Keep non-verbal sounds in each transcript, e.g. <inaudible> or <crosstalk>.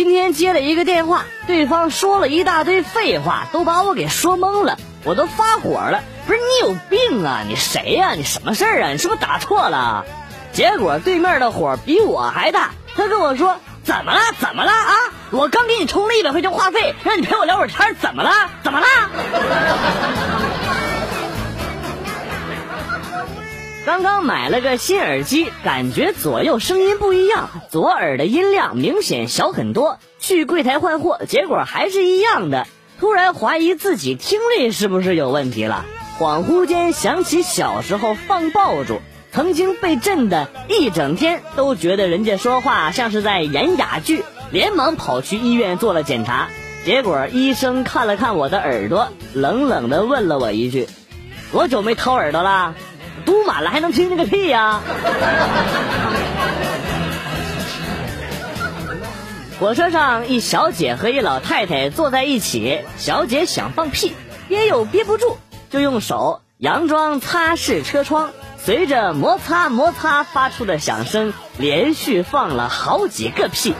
今天接了一个电话，对方说了一大堆废话，都把我给说懵了，我都发火了。不是你有病啊？你谁呀？你什么事儿啊？你是不是打错了？结果对面的火比我还大，他跟我说：“怎么了？怎么了啊？我刚给你充了一百块钱话费，让你陪我聊会儿天，怎么了？怎么了？”刚刚买了个新耳机，感觉左右声音不一样，左耳的音量明显小很多。去柜台换货，结果还是一样的。突然怀疑自己听力是不是有问题了，恍惚间想起小时候放爆竹，曾经被震得一整天都觉得人家说话像是在演哑剧，连忙跑去医院做了检查。结果医生看了看我的耳朵，冷冷地问了我一句：“多久没掏耳朵了？”堵满了还能听见个屁呀！火车上，一小姐和一老太太坐在一起，小姐想放屁，憋又憋不住，就用手佯装擦拭车窗，随着摩擦摩擦发出的响声，连续放了好几个屁。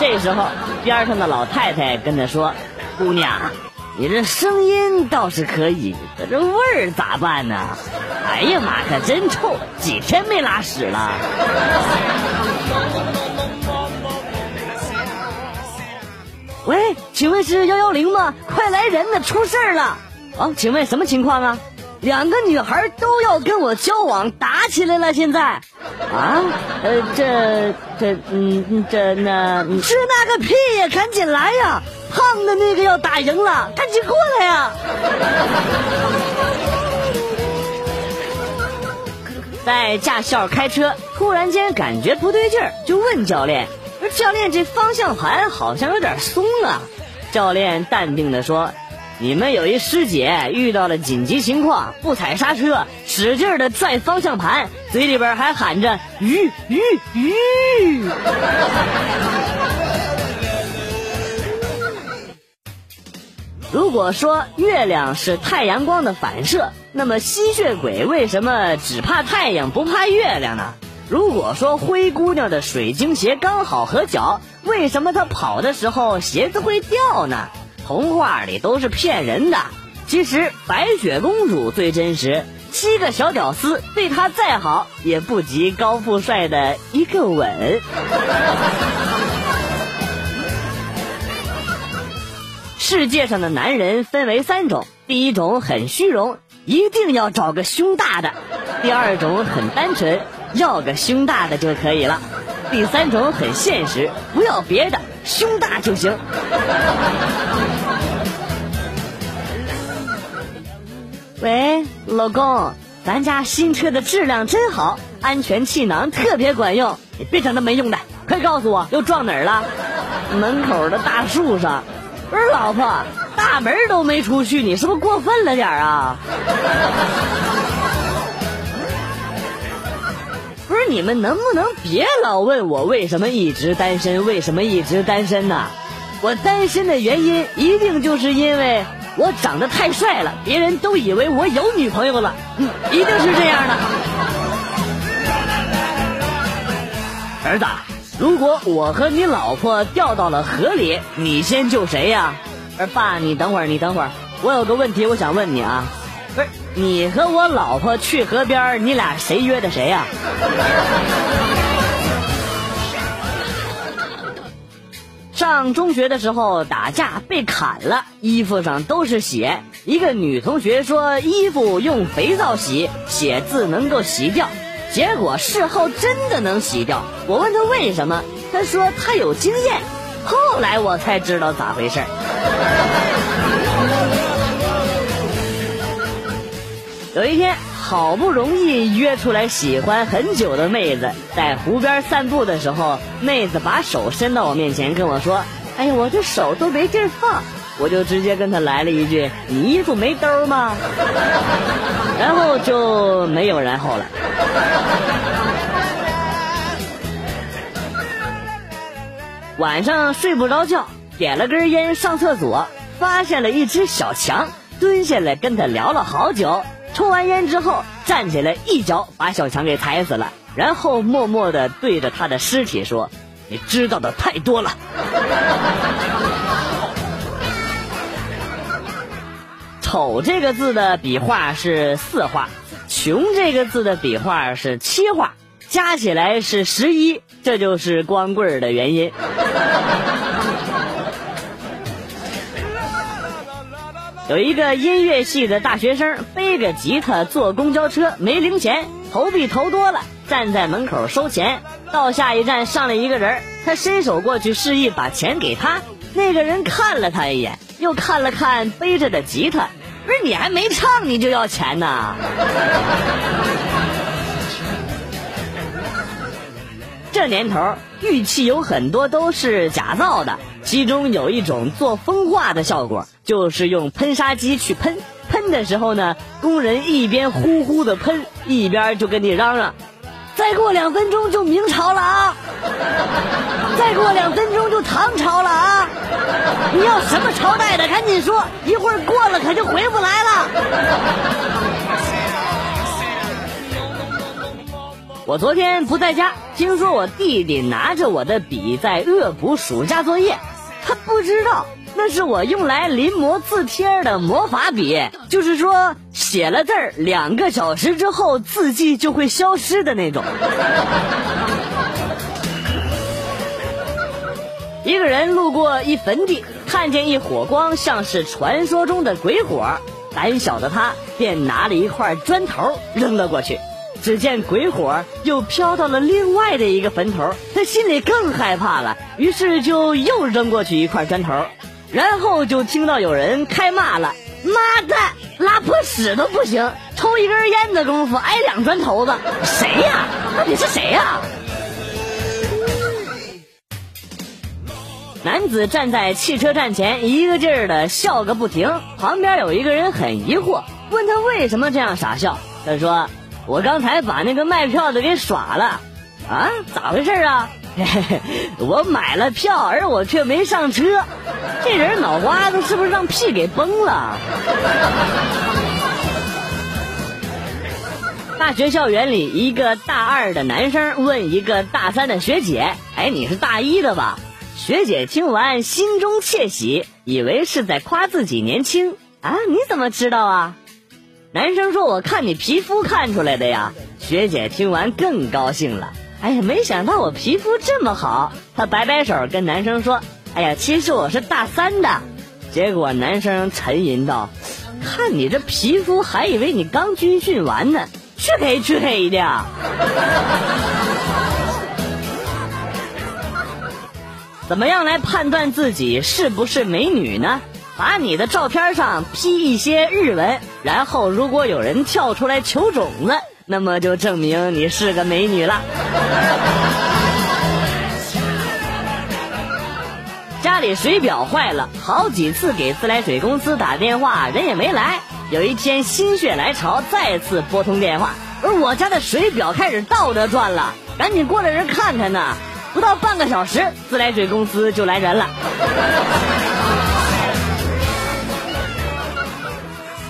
这时候，边上的老太太跟她说：“姑娘。”你这声音倒是可以，可这味儿咋办呢？哎呀妈，可真臭！几天没拉屎了。喂，请问是幺幺零吗？快来人呐，出事儿了！啊，请问什么情况啊？两个女孩都要跟我交往，打起来了，现在。啊？呃，这这嗯这那是那个屁呀！赶紧来呀！胖的那个要打赢了，赶紧过来呀！在驾校开车，突然间感觉不对劲儿，就问教练：“教练，这方向盘好像有点松啊。”教练淡定的说：“你们有一师姐遇到了紧急情况，不踩刹车，使劲的拽方向盘，嘴里边还喊着‘鱼鱼鱼’。”如果说月亮是太阳光的反射，那么吸血鬼为什么只怕太阳不怕月亮呢？如果说灰姑娘的水晶鞋刚好合脚，为什么她跑的时候鞋子会掉呢？童话里都是骗人的。其实白雪公主最真实，七个小屌丝对她再好，也不及高富帅的一个吻。世界上的男人分为三种：第一种很虚荣，一定要找个胸大的；第二种很单纯，要个胸大的就可以了；第三种很现实，不要别的，胸大就行。喂，老公，咱家新车的质量真好，安全气囊特别管用。别整那没用的，快告诉我又撞哪儿了？门口的大树上。不是老婆，大门都没出去，你是不是过分了点啊？不是你们能不能别老问我为什么一直单身？为什么一直单身呢？我单身的原因一定就是因为我长得太帅了，别人都以为我有女朋友了，嗯，一定是这样的。儿子。如果我和你老婆掉到了河里，你先救谁呀？儿爸，你等会儿，你等会儿，我有个问题，我想问你啊，不是你和我老婆去河边，你俩谁约的谁呀？上中学的时候打架被砍了，衣服上都是血。一个女同学说衣服用肥皂洗，血渍能够洗掉。结果事后真的能洗掉。我问他为什么，他说他有经验。后来我才知道咋回事儿有一天，好不容易约出来喜欢很久的妹子，在湖边散步的时候，妹子把手伸到我面前跟我说：“哎呀，我这手都没地儿放。”我就直接跟她来了一句：“你衣服没兜吗？”然后就没有然后了。晚上睡不着觉，点了根烟上厕所，发现了一只小强，蹲下来跟他聊了好久。抽完烟之后，站起来一脚把小强给踩死了，然后默默的对着他的尸体说：“你知道的太多了。”丑这个字的笔画是四画，穷这个字的笔画是七画，加起来是十一，这就是光棍的原因。有一个音乐系的大学生背个吉他坐公交车，没零钱，投币投多了，站在门口收钱。到下一站上来一个人，他伸手过去示意把钱给他。那个人看了他一眼，又看了看背着的吉他，不是你还没唱你就要钱呢？这年头，玉器有很多都是假造的，其中有一种做风化的效果，就是用喷砂机去喷。喷的时候呢，工人一边呼呼的喷，一边就跟你嚷嚷：“再过两分钟就明朝了啊！再过两分钟就唐朝了啊！你要什么朝代的，赶紧说，一会儿过了可就回不来了。”我昨天不在家，听说我弟弟拿着我的笔在恶补暑假作业，他不知道那是我用来临摹字帖的魔法笔，就是说写了字儿两个小时之后字迹就会消失的那种。一个人路过一坟地，看见一火光，像是传说中的鬼火，胆小的他便拿了一块砖头扔了过去。只见鬼火又飘到了另外的一个坟头，他心里更害怕了，于是就又扔过去一块砖头，然后就听到有人开骂了：“妈的，拉破屎都不行，抽一根烟的功夫挨两砖头子，谁呀？到底是谁呀？”男子站在汽车站前，一个劲儿的笑个不停，旁边有一个人很疑惑，问他为什么这样傻笑，他说。我刚才把那个卖票的给耍了，啊，咋回事啊？<laughs> 我买了票，而我却没上车，这人脑瓜子是不是让屁给崩了？大学校园里，一个大二的男生问一个大三的学姐：“哎，你是大一的吧？”学姐听完心中窃喜，以为是在夸自己年轻啊？你怎么知道啊？男生说：“我看你皮肤看出来的呀。”学姐听完更高兴了。哎呀，没想到我皮肤这么好。她摆摆手跟男生说：“哎呀，其实我是大三的。”结果男生沉吟道：“看你这皮肤，还以为你刚军训完呢，黢黑黢黑的。”怎么样来判断自己是不是美女呢？把你的照片上 P 一些日文，然后如果有人跳出来求种子，那么就证明你是个美女了。家里水表坏了，好几次给自来水公司打电话，人也没来。有一天心血来潮，再次拨通电话，而我家的水表开始倒着转了，赶紧过来人看看呢。不到半个小时，自来水公司就来人了。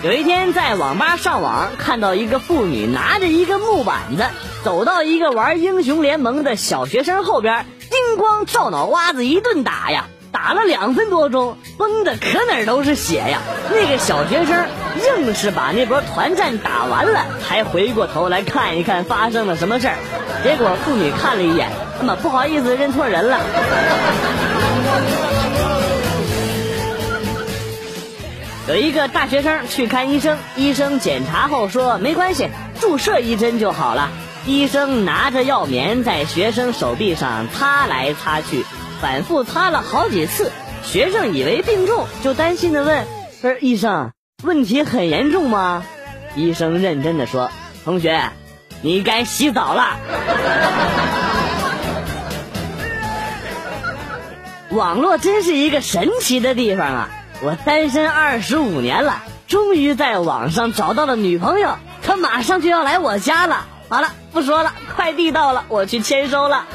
有一天在网吧上网，看到一个妇女拿着一个木板子，走到一个玩英雄联盟的小学生后边，叮咣照脑瓜子一顿打呀，打了两分多钟，崩的可哪都是血呀。那个小学生硬是把那波团战打完了，还回过头来看一看发生了什么事儿。结果妇女看了一眼，那么不好意思，认错人了。有一个大学生去看医生，医生检查后说没关系，注射一针就好了。医生拿着药棉在学生手臂上擦来擦去，反复擦了好几次。学生以为病重，就担心的问：“不是医生，问题很严重吗？”医生认真的说：“同学，你该洗澡了。” <laughs> 网络真是一个神奇的地方啊！我单身二十五年了，终于在网上找到了女朋友，她马上就要来我家了。好了，不说了，快递到了，我去签收了。<laughs>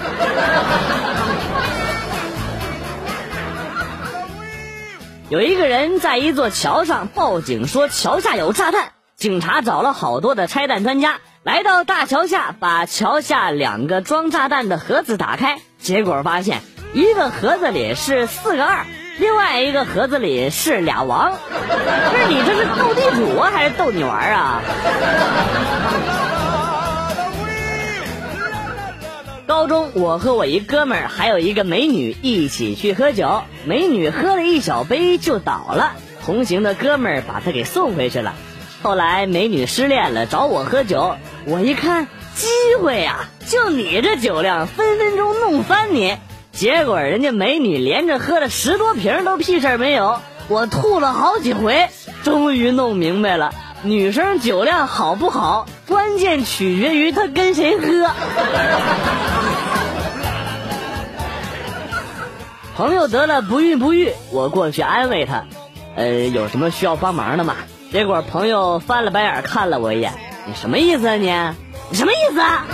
有一个人在一座桥上报警说桥下有炸弹，警察找了好多的拆弹专家，来到大桥下，把桥下两个装炸弹的盒子打开，结果发现。一个盒子里是四个二，另外一个盒子里是俩王。不是你这是斗地主啊，还是逗你玩啊？高中，我和我一哥们儿还有一个美女一起去喝酒，美女喝了一小杯就倒了，同行的哥们儿把她给送回去了。后来美女失恋了，找我喝酒，我一看机会呀，就你这酒量，分分钟弄翻你。结果人家美女连着喝了十多瓶都屁事儿没有，我吐了好几回，终于弄明白了，女生酒量好不好，关键取决于她跟谁喝。<laughs> 朋友得了不孕不育，我过去安慰他，呃，有什么需要帮忙的吗？结果朋友翻了白眼看了我一眼，你什么意思啊你？你什么意思啊？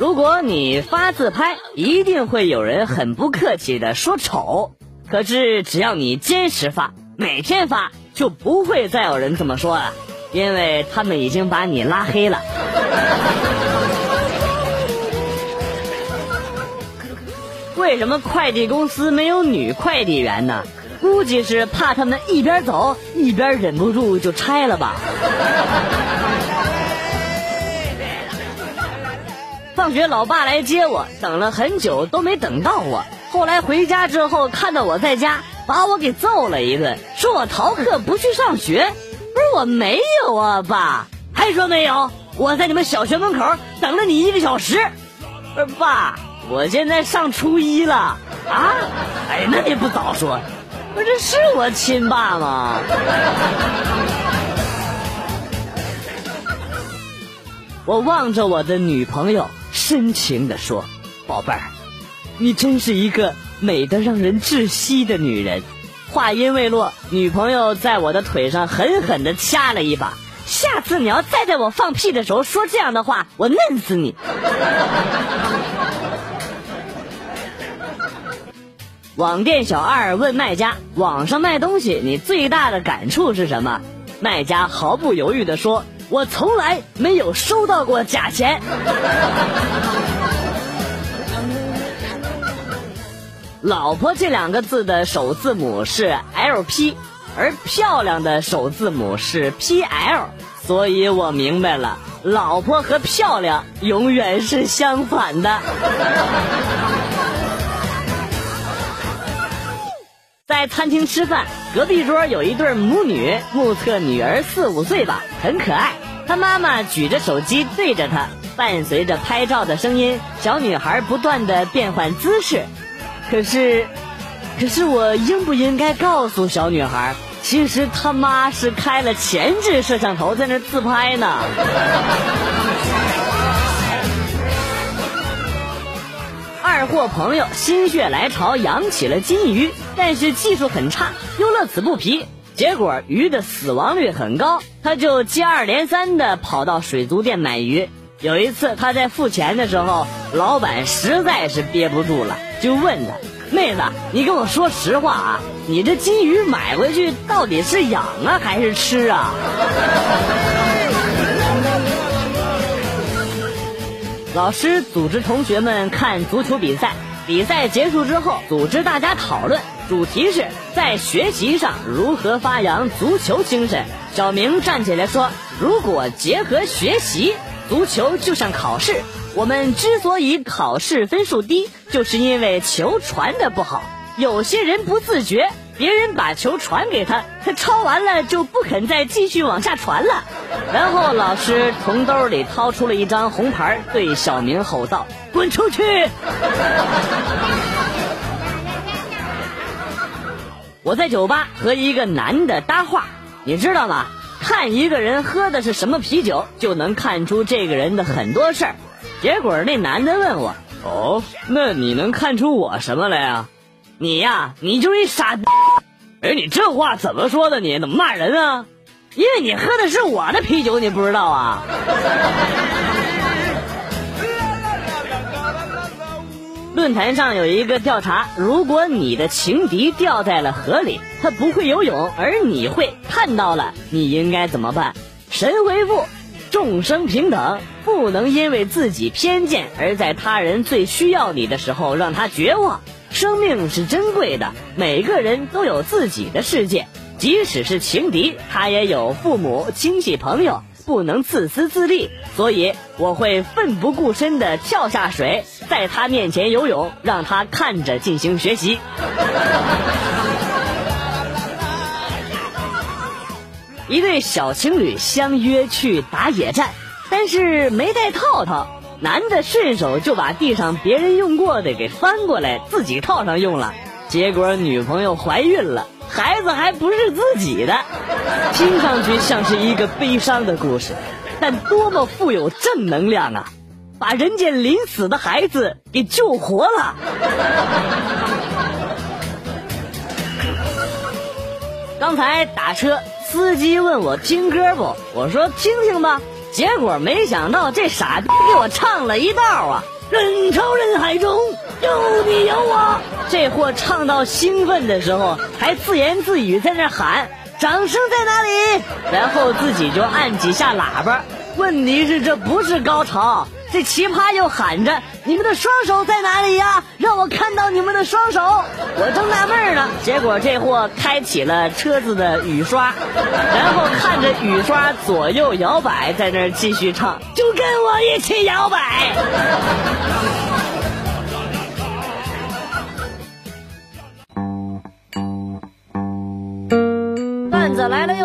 如果你发自拍，一定会有人很不客气的说丑。可是只要你坚持发，每天发，就不会再有人这么说了，因为他们已经把你拉黑了。为什么快递公司没有女快递员呢？估计是怕他们一边走一边忍不住就拆了吧。放学，老爸来接我，等了很久都没等到我。后来回家之后，看到我在家，把我给揍了一顿，说我逃课不去上学。不是我没有啊，爸，还说没有？我在你们小学门口等了你一个小时。不是爸。我现在上初一了啊！哎，那你不早说，不这是我亲爸吗？我望着我的女朋友，深情的说：“宝贝儿，你真是一个美的让人窒息的女人。”话音未落，女朋友在我的腿上狠狠的掐了一把。下次你要再在我放屁的时候说这样的话，我嫩死你！网店小二问卖家：“网上卖东西，你最大的感触是什么？”卖家毫不犹豫地说：“我从来没有收到过假钱。”老婆这两个字的首字母是 L P，而漂亮的首字母是 P L，所以我明白了，老婆和漂亮永远是相反的。在餐厅吃饭，隔壁桌有一对母女，目测女儿四五岁吧，很可爱。她妈妈举着手机对着她，伴随着拍照的声音，小女孩不断的变换姿势。可是，可是我应不应该告诉小女孩，其实他妈是开了前置摄像头在那自拍呢？二货朋友心血来潮养起了金鱼，但是技术很差，又乐此不疲，结果鱼的死亡率很高，他就接二连三的跑到水族店买鱼。有一次他在付钱的时候，老板实在是憋不住了，就问他：“妹子，你跟我说实话啊，你这金鱼买回去到底是养啊还是吃啊？”老师组织同学们看足球比赛，比赛结束之后，组织大家讨论，主题是在学习上如何发扬足球精神。小明站起来说：“如果结合学习，足球就像考试。我们之所以考试分数低，就是因为球传的不好，有些人不自觉。”别人把球传给他，他抄完了就不肯再继续往下传了。然后老师从兜里掏出了一张红牌，对小明吼道：“滚出去！”我在酒吧和一个男的搭话，你知道吗？看一个人喝的是什么啤酒，就能看出这个人的很多事儿。结果那男的问我：“哦，那你能看出我什么来啊？”你呀，你就是一傻。哎，你这话怎么说的？你怎么骂人啊？因为你喝的是我的啤酒，你不知道啊？<laughs> 论坛上有一个调查：如果你的情敌掉在了河里，他不会游泳，而你会看到了，你应该怎么办？神回复：众生平等，不能因为自己偏见而在他人最需要你的时候让他绝望。生命是珍贵的，每个人都有自己的世界，即使是情敌，他也有父母、亲戚、朋友，不能自私自利。所以我会奋不顾身地跳下水，在他面前游泳，让他看着进行学习。一对小情侣相约去打野战，但是没带套套，男的顺手就把地上别人用过的给翻过来，自己套上用了，结果女朋友怀孕了，孩子还不是自己的，听上去像是一个悲伤的故事，但多么富有正能量啊！把人家临死的孩子给救活了。刚才打车。司机问我听歌不？我说听听吧。结果没想到这傻逼给我唱了一道啊！人潮人海中有你有我。这货唱到兴奋的时候，还自言自语在那喊：“掌声在哪里？”然后自己就按几下喇叭。问题是这不是高潮。这奇葩又喊着：“你们的双手在哪里呀？让我看到你们的双手！”我正纳闷呢，结果这货开启了车子的雨刷，然后看着雨刷左右摇摆，在那儿继续唱：“就跟我一起摇摆。”